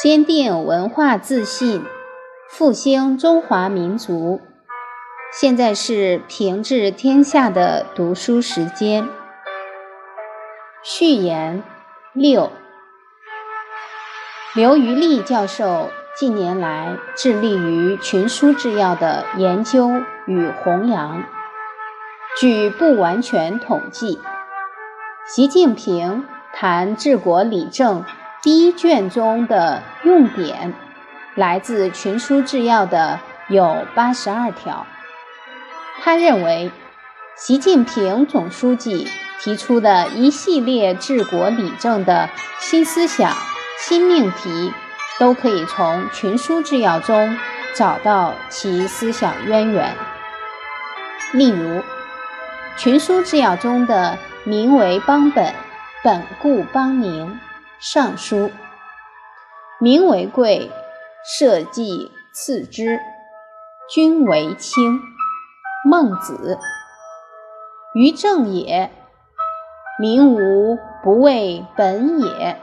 坚定文化自信，复兴中华民族。现在是平治天下的读书时间。序言六：刘余力教授近年来致力于群书治要的研究与弘扬。据不完全统计，习近平谈治国理政。第一卷中的用典来自群书治要的有八十二条。他认为，习近平总书记提出的一系列治国理政的新思想、新命题，都可以从群书治要中找到其思想渊源。例如，群书治要中的“民为邦本，本固邦宁”。尚书，民为贵，社稷次之，君为轻。孟子，于政也，民无不为本也。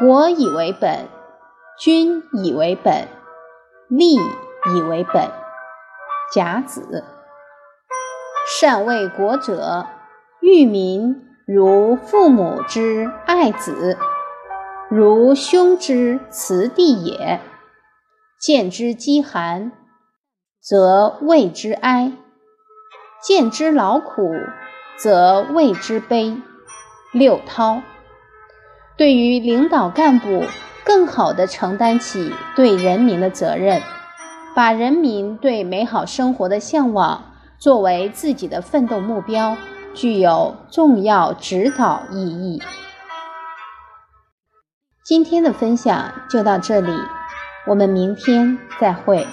国以为本，君以为本，利以为本。甲子，善为国者，欲民。如父母之爱子，如兄之慈弟也。见之饥寒，则畏之哀；见之劳苦，则畏之悲。六韬，对于领导干部更好地承担起对人民的责任，把人民对美好生活的向往作为自己的奋斗目标。具有重要指导意义。今天的分享就到这里，我们明天再会。